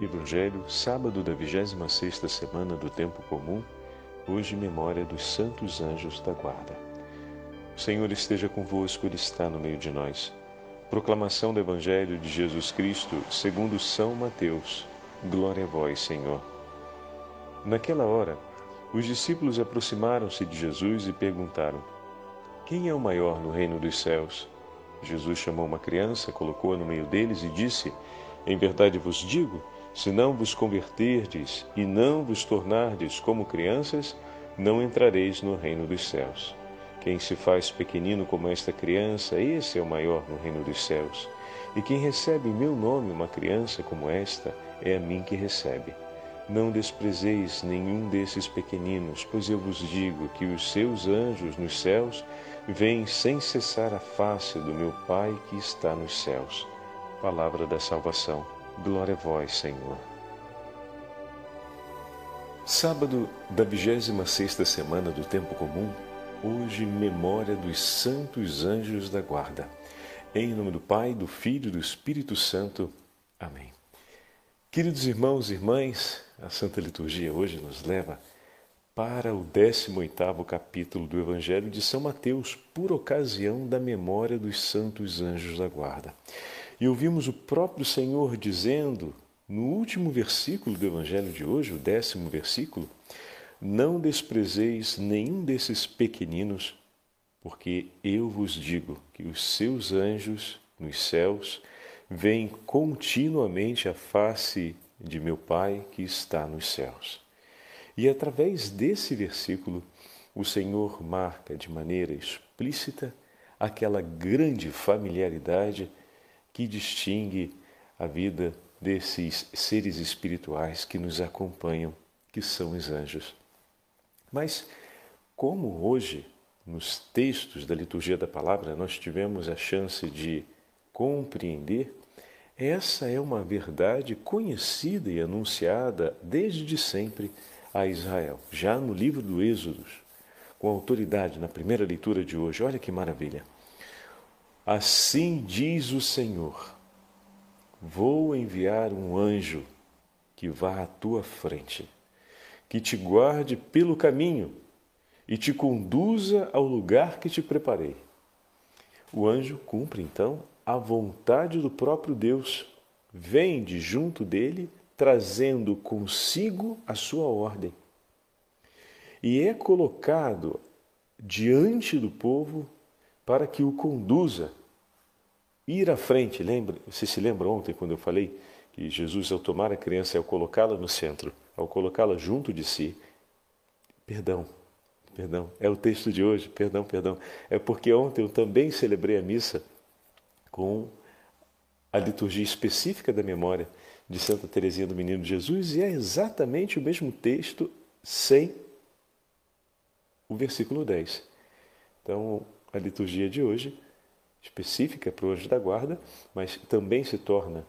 Evangelho, sábado da 26ª semana do tempo comum, hoje memória dos santos anjos da guarda. O Senhor esteja convosco, ele está no meio de nós. Proclamação do Evangelho de Jesus Cristo, segundo São Mateus. Glória a vós, Senhor. Naquela hora, os discípulos aproximaram-se de Jesus e perguntaram: Quem é o maior no reino dos céus? Jesus chamou uma criança, colocou-a no meio deles e disse: Em verdade vos digo, se não vos converterdes e não vos tornardes como crianças, não entrareis no reino dos céus. Quem se faz pequenino como esta criança, esse é o maior no reino dos céus. E quem recebe em meu nome uma criança como esta, é a mim que recebe. Não desprezeis nenhum desses pequeninos, pois eu vos digo que os seus anjos nos céus veem sem cessar a face do meu Pai que está nos céus. Palavra da salvação. Glória a vós, Senhor. Sábado da 26 semana do tempo comum, hoje memória dos santos anjos da guarda. Em nome do Pai, do Filho e do Espírito Santo. Amém. Queridos irmãos e irmãs, a Santa Liturgia hoje nos leva para o 18º capítulo do Evangelho de São Mateus, por ocasião da memória dos santos anjos da guarda. E ouvimos o próprio Senhor dizendo, no último versículo do Evangelho de hoje, o décimo versículo, não desprezeis nenhum desses pequeninos, porque eu vos digo que os seus anjos nos céus veem continuamente a face de meu Pai que está nos céus. E através desse versículo, o Senhor marca de maneira explícita aquela grande familiaridade que distingue a vida desses seres espirituais que nos acompanham, que são os anjos. Mas, como hoje, nos textos da liturgia da palavra, nós tivemos a chance de compreender, essa é uma verdade conhecida e anunciada desde sempre a Israel, já no livro do Êxodo, com autoridade na primeira leitura de hoje. Olha que maravilha! Assim diz o Senhor: Vou enviar um anjo que vá à tua frente, que te guarde pelo caminho e te conduza ao lugar que te preparei. O anjo cumpre então a vontade do próprio Deus, vem de junto dele, trazendo consigo a sua ordem. E é colocado diante do povo para que o conduza. Ir à frente, lembra? Você se lembra ontem quando eu falei que Jesus, ao tomar a criança, ao colocá-la no centro, ao colocá-la junto de si, perdão, perdão, é o texto de hoje, perdão, perdão, é porque ontem eu também celebrei a missa com a liturgia específica da memória de Santa Teresinha do Menino Jesus e é exatamente o mesmo texto sem o versículo 10. Então, a liturgia de hoje, específica para o anjo da guarda, mas também se torna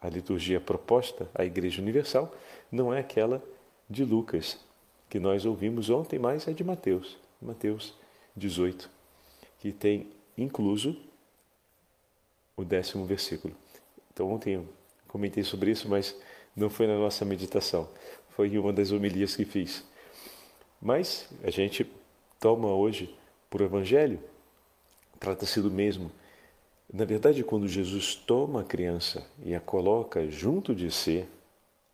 a liturgia proposta à Igreja Universal, não é aquela de Lucas, que nós ouvimos ontem, mas é de Mateus, Mateus 18, que tem incluso o décimo versículo. Então, ontem eu comentei sobre isso, mas não foi na nossa meditação, foi em uma das homilias que fiz. Mas a gente toma hoje por Evangelho Trata-se do mesmo. Na verdade, quando Jesus toma a criança e a coloca junto de si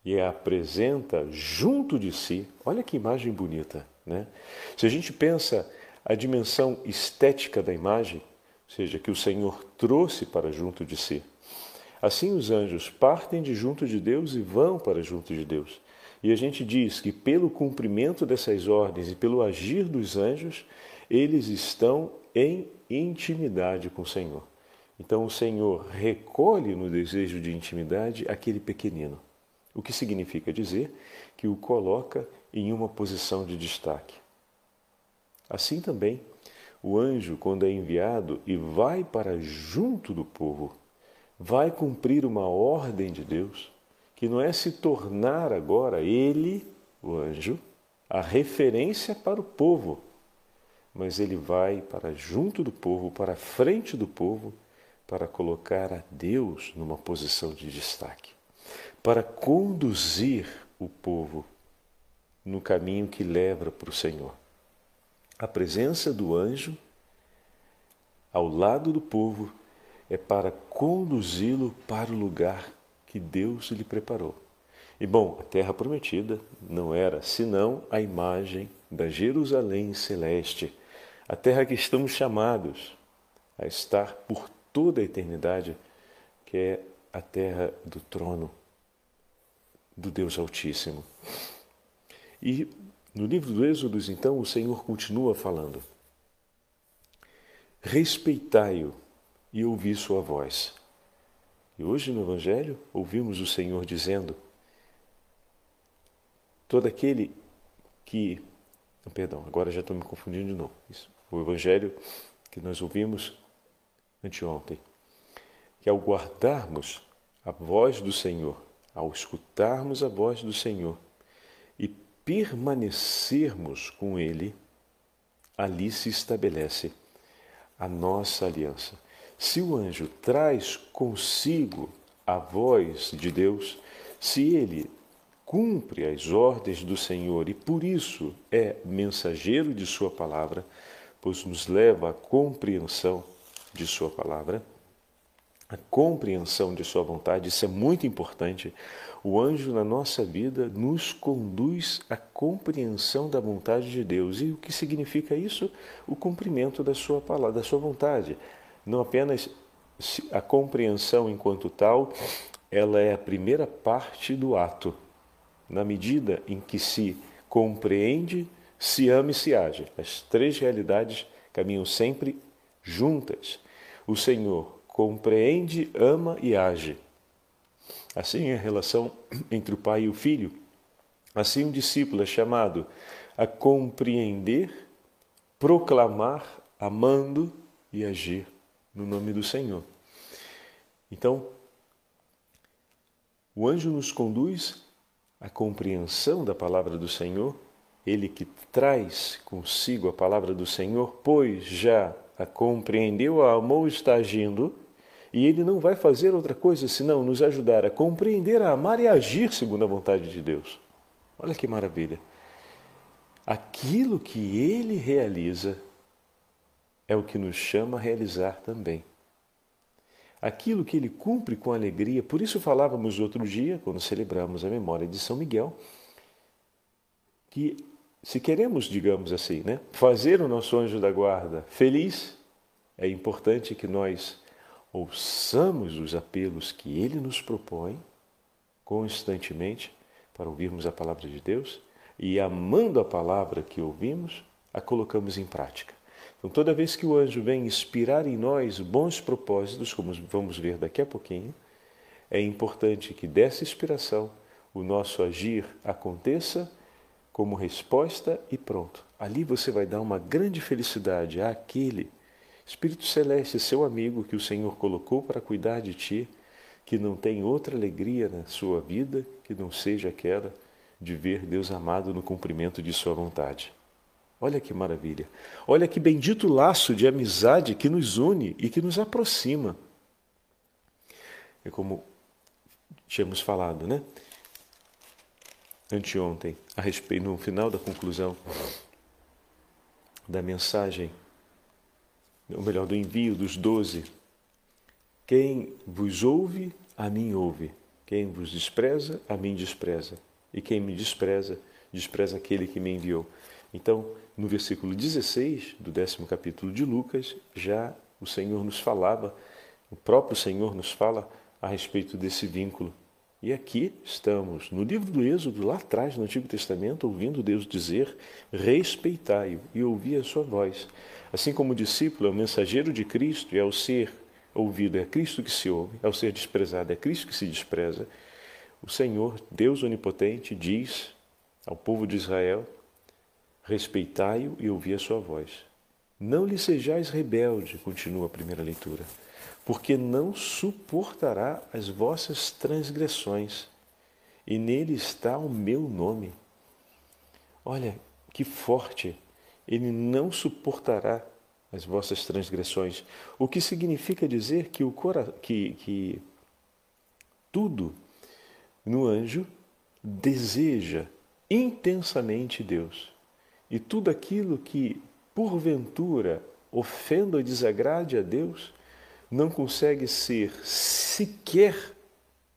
e a apresenta junto de si, olha que imagem bonita, né? Se a gente pensa a dimensão estética da imagem, ou seja, que o Senhor trouxe para junto de si, assim os anjos partem de junto de Deus e vão para junto de Deus. E a gente diz que pelo cumprimento dessas ordens e pelo agir dos anjos, eles estão em intimidade com o Senhor. Então o Senhor recolhe no desejo de intimidade aquele pequenino, o que significa dizer que o coloca em uma posição de destaque. Assim também, o anjo, quando é enviado e vai para junto do povo, vai cumprir uma ordem de Deus, que não é se tornar agora ele, o anjo, a referência para o povo, mas ele vai para junto do povo, para frente do povo, para colocar a Deus numa posição de destaque. para conduzir o povo no caminho que leva para o Senhor. A presença do anjo ao lado do povo é para conduzi-lo para o lugar que Deus lhe preparou. E bom, a terra prometida não era senão a imagem da Jerusalém celeste, a terra que estamos chamados a estar por toda a eternidade, que é a terra do trono do Deus Altíssimo. E no livro do Êxodo, então, o Senhor continua falando: Respeitai-o e ouvi sua voz. E hoje no Evangelho ouvimos o Senhor dizendo: Todo aquele que. Perdão, agora já estou me confundindo de novo. Isso. O Evangelho que nós ouvimos anteontem. Que ao guardarmos a voz do Senhor, ao escutarmos a voz do Senhor e permanecermos com Ele, ali se estabelece a nossa aliança. Se o anjo traz consigo a voz de Deus, se ele cumpre as ordens do Senhor e por isso é mensageiro de Sua palavra, pois nos leva à compreensão de Sua palavra, a compreensão de Sua vontade, isso é muito importante. O anjo na nossa vida nos conduz à compreensão da vontade de Deus. E o que significa isso? O cumprimento da Sua palavra, da Sua vontade. Não apenas a compreensão enquanto tal, ela é a primeira parte do ato. Na medida em que se compreende, se ama e se age. As três realidades caminham sempre juntas. O Senhor compreende, ama e age. Assim é a relação entre o pai e o filho. Assim, um discípulo é chamado a compreender, proclamar, amando e agir no nome do Senhor. Então, o anjo nos conduz à compreensão da palavra do Senhor, ele que traz consigo a palavra do Senhor, pois já a compreendeu, a amou, está agindo, e ele não vai fazer outra coisa senão nos ajudar a compreender, a amar e a agir segundo a vontade de Deus. Olha que maravilha! Aquilo que ele realiza é o que nos chama a realizar também. Aquilo que ele cumpre com alegria, por isso falávamos outro dia, quando celebramos a memória de São Miguel, que se queremos, digamos assim, né, fazer o nosso anjo da guarda feliz, é importante que nós ouçamos os apelos que ele nos propõe constantemente para ouvirmos a palavra de Deus e, amando a palavra que ouvimos, a colocamos em prática. Então, toda vez que o anjo vem inspirar em nós bons propósitos, como vamos ver daqui a pouquinho, é importante que dessa inspiração o nosso agir aconteça como resposta e pronto. Ali você vai dar uma grande felicidade àquele Espírito Celeste, seu amigo que o Senhor colocou para cuidar de ti, que não tem outra alegria na sua vida que não seja aquela de ver Deus amado no cumprimento de sua vontade. Olha que maravilha. Olha que bendito laço de amizade que nos une e que nos aproxima. É como tínhamos falado, né? Anteontem, a respeito, no final da conclusão da mensagem, ou melhor, do envio dos doze. Quem vos ouve, a mim ouve. Quem vos despreza, a mim despreza. E quem me despreza, despreza aquele que me enviou. Então, no versículo 16 do décimo capítulo de Lucas, já o Senhor nos falava, o próprio Senhor nos fala a respeito desse vínculo e aqui estamos, no livro do Êxodo, lá atrás, no Antigo Testamento, ouvindo Deus dizer: respeitai-o e ouvi a sua voz. Assim como o discípulo é o mensageiro de Cristo e ao ser ouvido é Cristo que se ouve, ao ser desprezado é Cristo que se despreza, o Senhor, Deus Onipotente, diz ao povo de Israel: respeitai-o e ouvi a sua voz. Não lhe sejais rebelde, continua a primeira leitura porque não suportará as vossas transgressões, e nele está o meu nome. Olha que forte! Ele não suportará as vossas transgressões, o que significa dizer que, o cora que, que tudo no anjo, deseja intensamente Deus. E tudo aquilo que, porventura, ofenda ou desagrade a Deus, não consegue ser sequer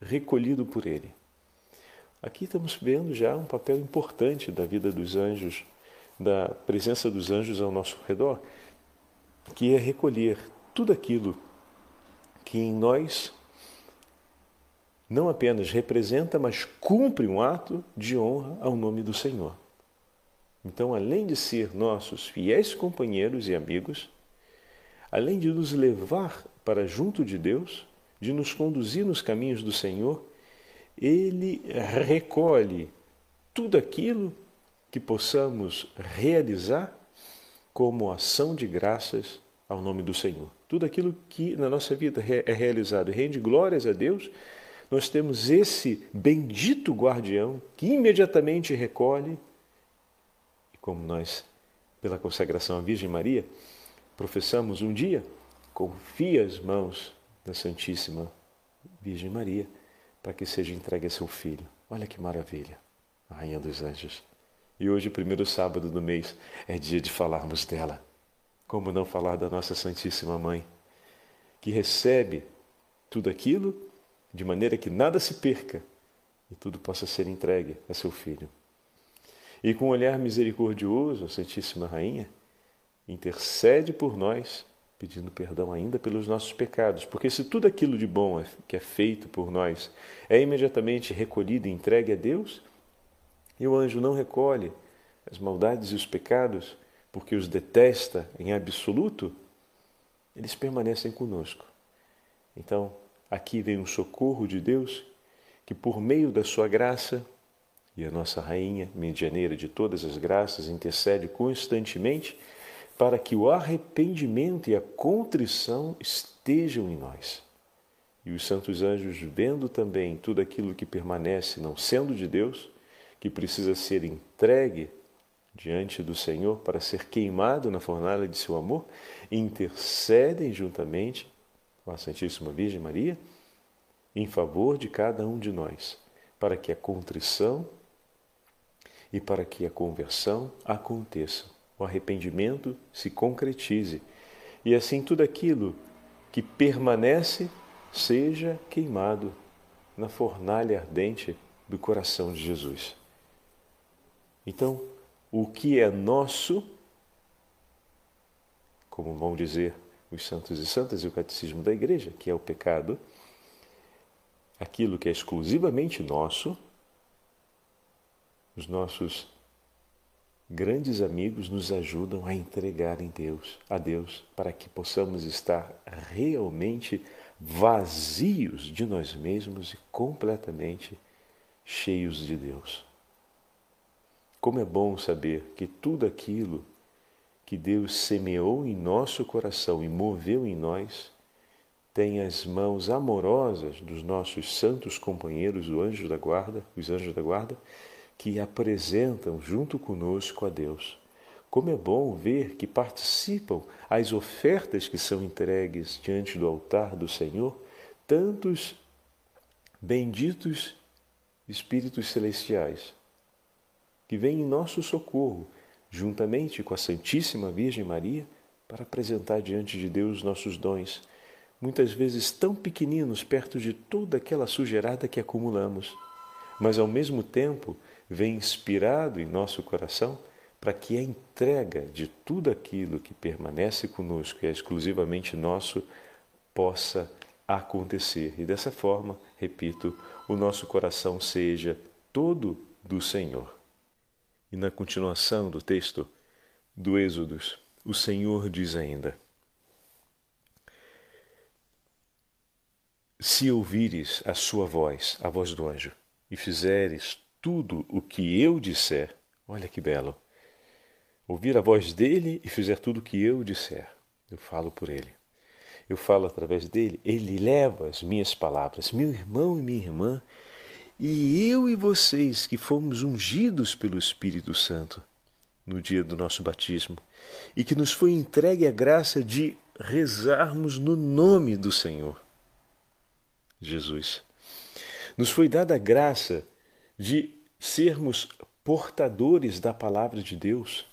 recolhido por Ele. Aqui estamos vendo já um papel importante da vida dos anjos, da presença dos anjos ao nosso redor, que é recolher tudo aquilo que em nós não apenas representa, mas cumpre um ato de honra ao nome do Senhor. Então, além de ser nossos fiéis companheiros e amigos, além de nos levar para junto de Deus, de nos conduzir nos caminhos do Senhor, ele recolhe tudo aquilo que possamos realizar como ação de graças ao nome do Senhor. Tudo aquilo que na nossa vida é realizado e rende glórias a Deus, nós temos esse bendito guardião que imediatamente recolhe, e como nós, pela consagração à Virgem Maria, professamos um dia, confia as mãos da Santíssima Virgem Maria para que seja entregue a seu filho. Olha que maravilha, a Rainha dos Anjos. E hoje, primeiro sábado do mês, é dia de falarmos dela. Como não falar da nossa Santíssima Mãe, que recebe tudo aquilo de maneira que nada se perca e tudo possa ser entregue a seu filho. E com um olhar misericordioso, a Santíssima Rainha intercede por nós, pedindo perdão ainda pelos nossos pecados, porque se tudo aquilo de bom é, que é feito por nós é imediatamente recolhido e entregue a Deus, e o anjo não recolhe as maldades e os pecados, porque os detesta em absoluto, eles permanecem conosco. Então, aqui vem um socorro de Deus que, por meio da sua graça, e a nossa rainha, medianeira de todas as graças, intercede constantemente para que o arrependimento e a contrição estejam em nós. E os santos anjos, vendo também tudo aquilo que permanece não sendo de Deus, que precisa ser entregue diante do Senhor para ser queimado na fornalha de seu amor, intercedem juntamente com a Santíssima Virgem Maria em favor de cada um de nós, para que a contrição e para que a conversão aconteça, o arrependimento se concretize e assim tudo aquilo que permanece seja queimado na fornalha ardente do coração de Jesus. Então, o que é nosso, como vão dizer os santos e santas e o catecismo da igreja, que é o pecado, aquilo que é exclusivamente nosso, os nossos grandes amigos nos ajudam a entregar em Deus, a Deus, para que possamos estar realmente vazios de nós mesmos e completamente cheios de Deus. Como é bom saber que tudo aquilo que Deus semeou em nosso coração e moveu em nós tem as mãos amorosas dos nossos santos companheiros, os anjos da guarda, os anjos da guarda, que apresentam junto conosco a Deus. Como é bom ver que participam as ofertas que são entregues diante do altar do Senhor, tantos benditos espíritos celestiais, que vêm em nosso socorro, juntamente com a Santíssima Virgem Maria, para apresentar diante de Deus nossos dons, muitas vezes tão pequeninos perto de toda aquela sujeirada que acumulamos, mas ao mesmo tempo vem inspirado em nosso coração para que a entrega de tudo aquilo que permanece conosco e é exclusivamente nosso possa acontecer. E dessa forma, repito, o nosso coração seja todo do Senhor. E na continuação do texto do Êxodos, o Senhor diz ainda: Se ouvires a sua voz, a voz do anjo, e fizeres tudo o que eu disser, olha que belo, ouvir a voz dele e fizer tudo o que eu disser, eu falo por ele. Eu falo através dele, ele leva as minhas palavras, meu irmão e minha irmã, e eu e vocês que fomos ungidos pelo Espírito Santo no dia do nosso batismo e que nos foi entregue a graça de rezarmos no nome do Senhor Jesus. Nos foi dada a graça de sermos portadores da palavra de Deus.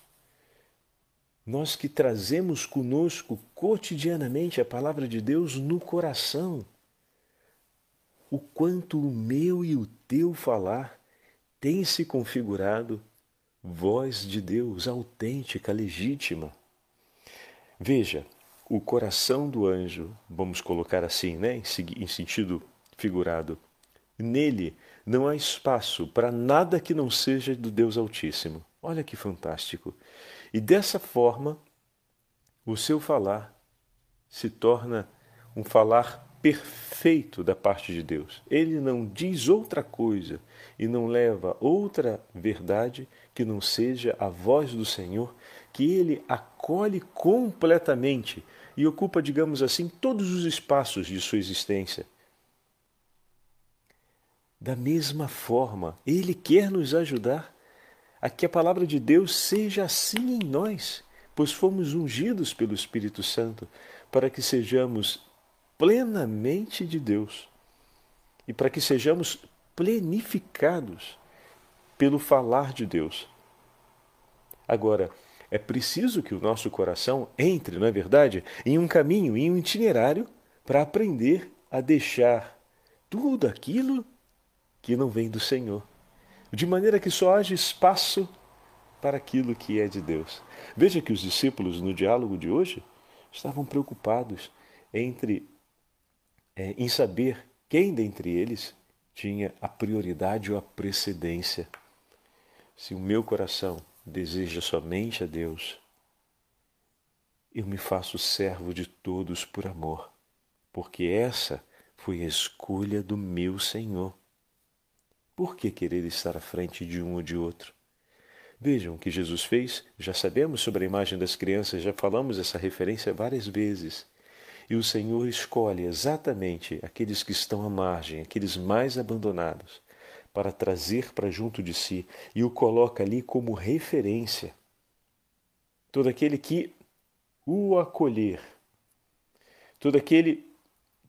Nós que trazemos conosco cotidianamente a palavra de Deus no coração. O quanto o meu e o teu falar tem se configurado voz de Deus autêntica, legítima. Veja, o coração do anjo, vamos colocar assim, né, em sentido figurado, nele não há espaço para nada que não seja do Deus Altíssimo. Olha que fantástico. E dessa forma, o seu falar se torna um falar perfeito da parte de Deus. Ele não diz outra coisa e não leva outra verdade que não seja a voz do Senhor, que ele acolhe completamente e ocupa, digamos assim, todos os espaços de sua existência. Da mesma forma, ele quer nos ajudar a que a palavra de Deus seja assim em nós, pois fomos ungidos pelo Espírito Santo para que sejamos plenamente de Deus e para que sejamos plenificados pelo falar de Deus. Agora, é preciso que o nosso coração entre, não é verdade, em um caminho, em um itinerário para aprender a deixar tudo aquilo que não vem do Senhor, de maneira que só haja espaço para aquilo que é de Deus. Veja que os discípulos, no diálogo de hoje, estavam preocupados entre é, em saber quem dentre eles tinha a prioridade ou a precedência. Se o meu coração deseja somente a Deus, eu me faço servo de todos por amor, porque essa foi a escolha do meu Senhor. Por que querer estar à frente de um ou de outro? Vejam o que Jesus fez, já sabemos sobre a imagem das crianças, já falamos essa referência várias vezes. E o Senhor escolhe exatamente aqueles que estão à margem, aqueles mais abandonados, para trazer para junto de si e o coloca ali como referência. Todo aquele que o acolher, todo aquele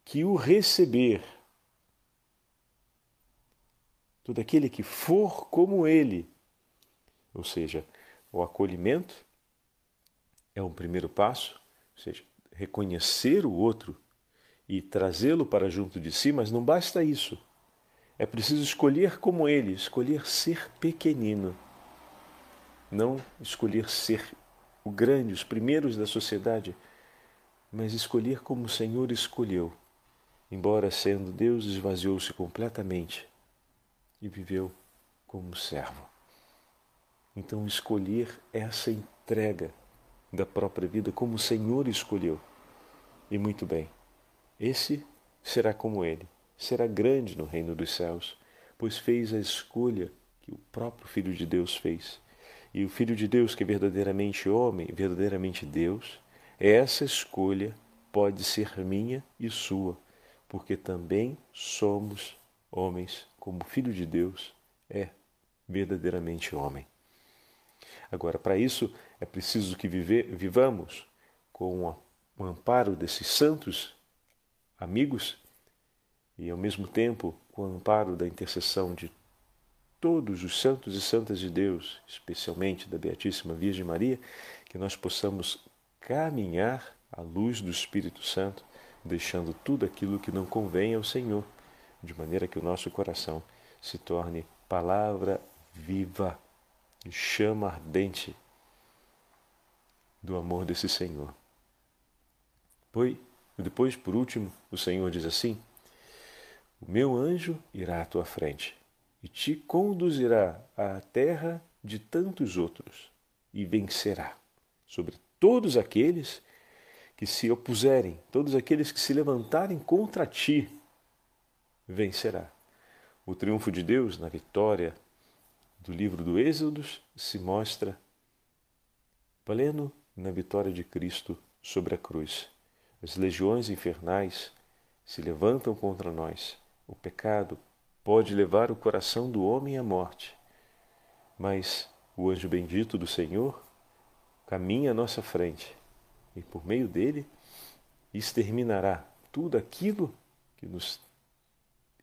que o receber, todo aquele que for como ele, ou seja, o acolhimento é um primeiro passo, ou seja, reconhecer o outro e trazê-lo para junto de si, mas não basta isso. É preciso escolher como ele, escolher ser pequenino, não escolher ser o grande, os primeiros da sociedade, mas escolher como o Senhor escolheu. Embora sendo Deus, esvaziou-se completamente e viveu como servo. Então, escolher essa entrega da própria vida como o Senhor escolheu. E muito bem, esse será como ele, será grande no reino dos céus, pois fez a escolha que o próprio Filho de Deus fez. E o Filho de Deus, que é verdadeiramente homem, verdadeiramente Deus, essa escolha pode ser minha e sua, porque também somos homens, como Filho de Deus é verdadeiramente homem. Agora, para isso, é preciso que viver, vivamos com o amparo desses santos amigos e, ao mesmo tempo, com o amparo da intercessão de todos os santos e santas de Deus, especialmente da Beatíssima Virgem Maria, que nós possamos caminhar à luz do Espírito Santo, deixando tudo aquilo que não convém ao Senhor, de maneira que o nosso coração se torne palavra viva chama ardente do amor desse Senhor. Pois, depois, por último, o Senhor diz assim: O meu anjo irá à tua frente e te conduzirá à terra de tantos outros e vencerá sobre todos aqueles que se opuserem, todos aqueles que se levantarem contra ti, vencerá. O triunfo de Deus na vitória do livro do Êxodo se mostra pleno na vitória de Cristo sobre a cruz. As legiões infernais se levantam contra nós. O pecado pode levar o coração do homem à morte, mas o anjo bendito do Senhor caminha à nossa frente e, por meio dele, exterminará tudo aquilo que nos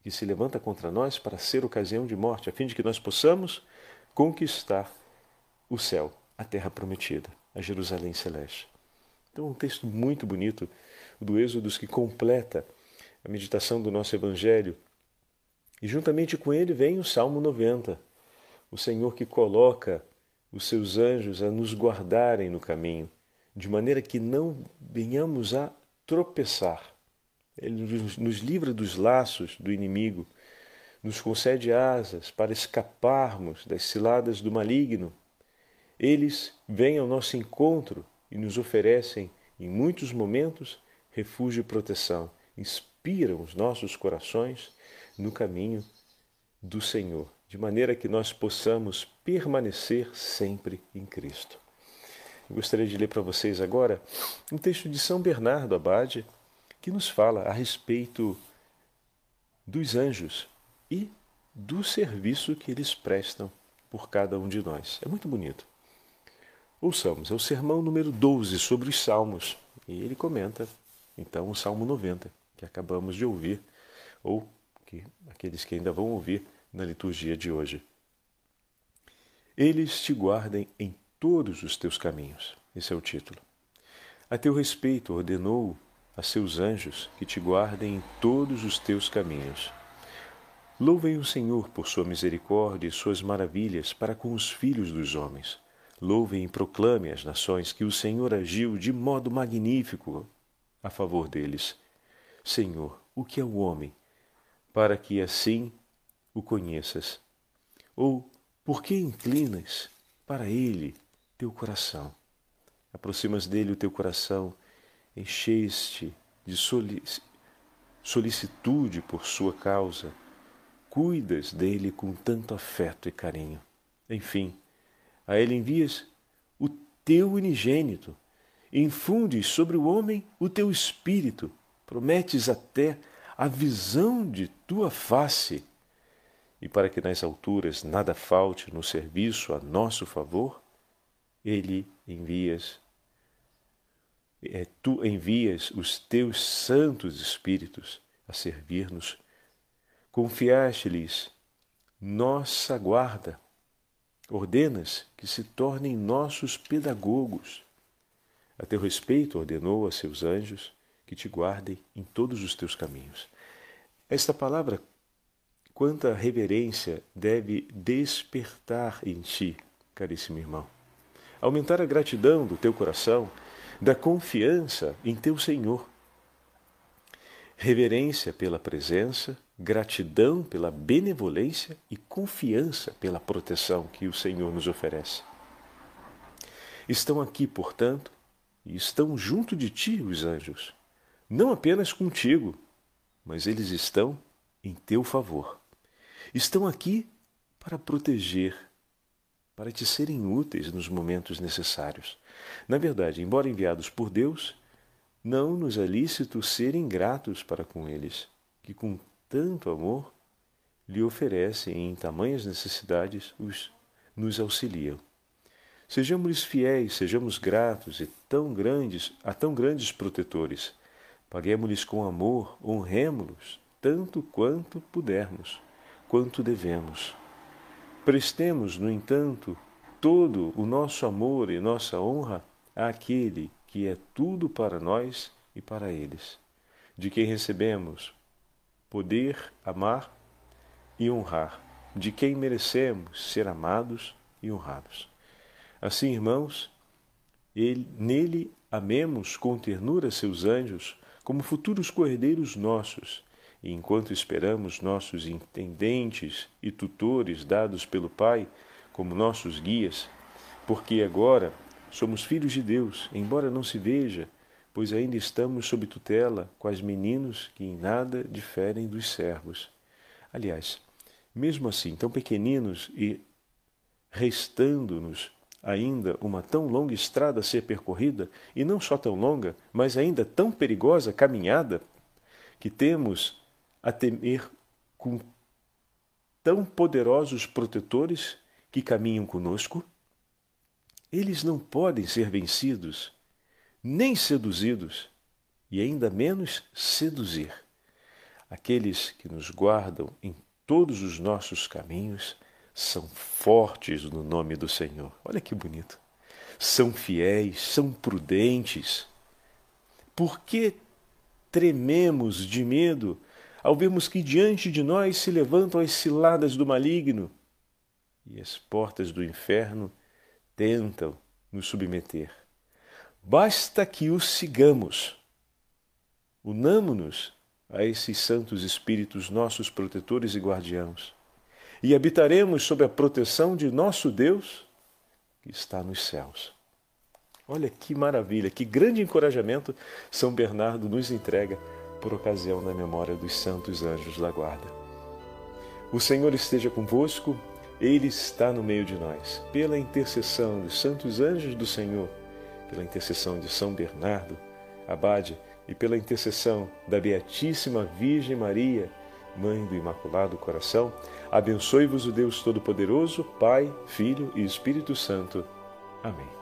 que se levanta contra nós para ser ocasião de morte, a fim de que nós possamos conquistar o céu, a terra prometida, a Jerusalém celeste. Então, um texto muito bonito do Êxodo que completa a meditação do nosso Evangelho. E juntamente com ele vem o Salmo 90, o Senhor que coloca os seus anjos a nos guardarem no caminho, de maneira que não venhamos a tropeçar. Ele nos livra dos laços do inimigo, nos concede asas para escaparmos das ciladas do maligno. Eles vêm ao nosso encontro e nos oferecem, em muitos momentos, refúgio e proteção. Inspiram os nossos corações no caminho do Senhor, de maneira que nós possamos permanecer sempre em Cristo. Eu gostaria de ler para vocês agora um texto de São Bernardo Abade que nos fala a respeito dos anjos e do serviço que eles prestam por cada um de nós. É muito bonito. Ouçamos, é o sermão número 12 sobre os salmos. E ele comenta, então, o Salmo 90, que acabamos de ouvir, ou que aqueles que ainda vão ouvir na liturgia de hoje. Eles te guardem em todos os teus caminhos. Esse é o título. A teu respeito ordenou a seus anjos que te guardem em todos os teus caminhos. Louvem o Senhor por sua misericórdia e suas maravilhas para com os filhos dos homens. Louvem e proclamem as nações que o Senhor agiu de modo magnífico a favor deles. Senhor, o que é o homem? Para que assim o conheças. Ou por que inclinas para ele teu coração? Aproximas dele o teu coração, encheste de solicitude por sua causa, cuidas dele com tanto afeto e carinho. Enfim, a ele envias o teu unigênito, infundes sobre o homem o teu espírito, prometes até a visão de tua face e para que nas alturas nada falte no serviço a nosso favor, ele envias é, tu envias os teus santos espíritos a servir-nos. Confiaste-lhes nossa guarda. Ordenas que se tornem nossos pedagogos. A teu respeito, ordenou a seus anjos que te guardem em todos os teus caminhos. Esta palavra Quanta reverência deve despertar em ti, caríssimo irmão. Aumentar a gratidão do teu coração, da confiança em teu Senhor. Reverência pela presença, gratidão pela benevolência e confiança pela proteção que o Senhor nos oferece. Estão aqui, portanto, e estão junto de ti os anjos, não apenas contigo, mas eles estão em teu favor estão aqui para proteger, para te serem úteis nos momentos necessários. Na verdade, embora enviados por Deus, não nos é lícito ser ingratos para com eles, que com tanto amor lhe oferecem em tamanhas necessidades os nos auxiliam. Sejamos fiéis, sejamos gratos e tão grandes a tão grandes protetores. Paguemos-lhes com amor, honremos-los tanto quanto pudermos quanto devemos. Prestemos, no entanto, todo o nosso amor e nossa honra àquele que é tudo para nós e para eles, de quem recebemos poder amar e honrar, de quem merecemos ser amados e honrados. Assim, irmãos, ele, nele amemos com ternura seus anjos como futuros cordeiros nossos e enquanto esperamos nossos intendentes e tutores dados pelo Pai como nossos guias, porque agora somos filhos de Deus, embora não se veja, pois ainda estamos sob tutela, quais meninos que em nada diferem dos servos. Aliás, mesmo assim, tão pequeninos e restando-nos ainda uma tão longa estrada a ser percorrida, e não só tão longa, mas ainda tão perigosa caminhada, que temos a temer com tão poderosos protetores que caminham conosco? Eles não podem ser vencidos, nem seduzidos, e ainda menos seduzir. Aqueles que nos guardam em todos os nossos caminhos são fortes no nome do Senhor. Olha que bonito. São fiéis, são prudentes. Por que trememos de medo ao vermos que diante de nós se levantam as ciladas do maligno e as portas do inferno tentam nos submeter? Basta que os sigamos. Unamo-nos a esses santos espíritos, nossos protetores e guardiãos, e habitaremos sob a proteção de nosso Deus que está nos céus. Olha que maravilha, que grande encorajamento São Bernardo nos entrega por ocasião da memória dos santos anjos da guarda. O Senhor esteja convosco, Ele está no meio de nós. Pela intercessão dos santos anjos do Senhor, pela intercessão de São Bernardo, abade, e pela intercessão da Beatíssima Virgem Maria, Mãe do Imaculado Coração, abençoe-vos o Deus Todo-Poderoso, Pai, Filho e Espírito Santo. Amém.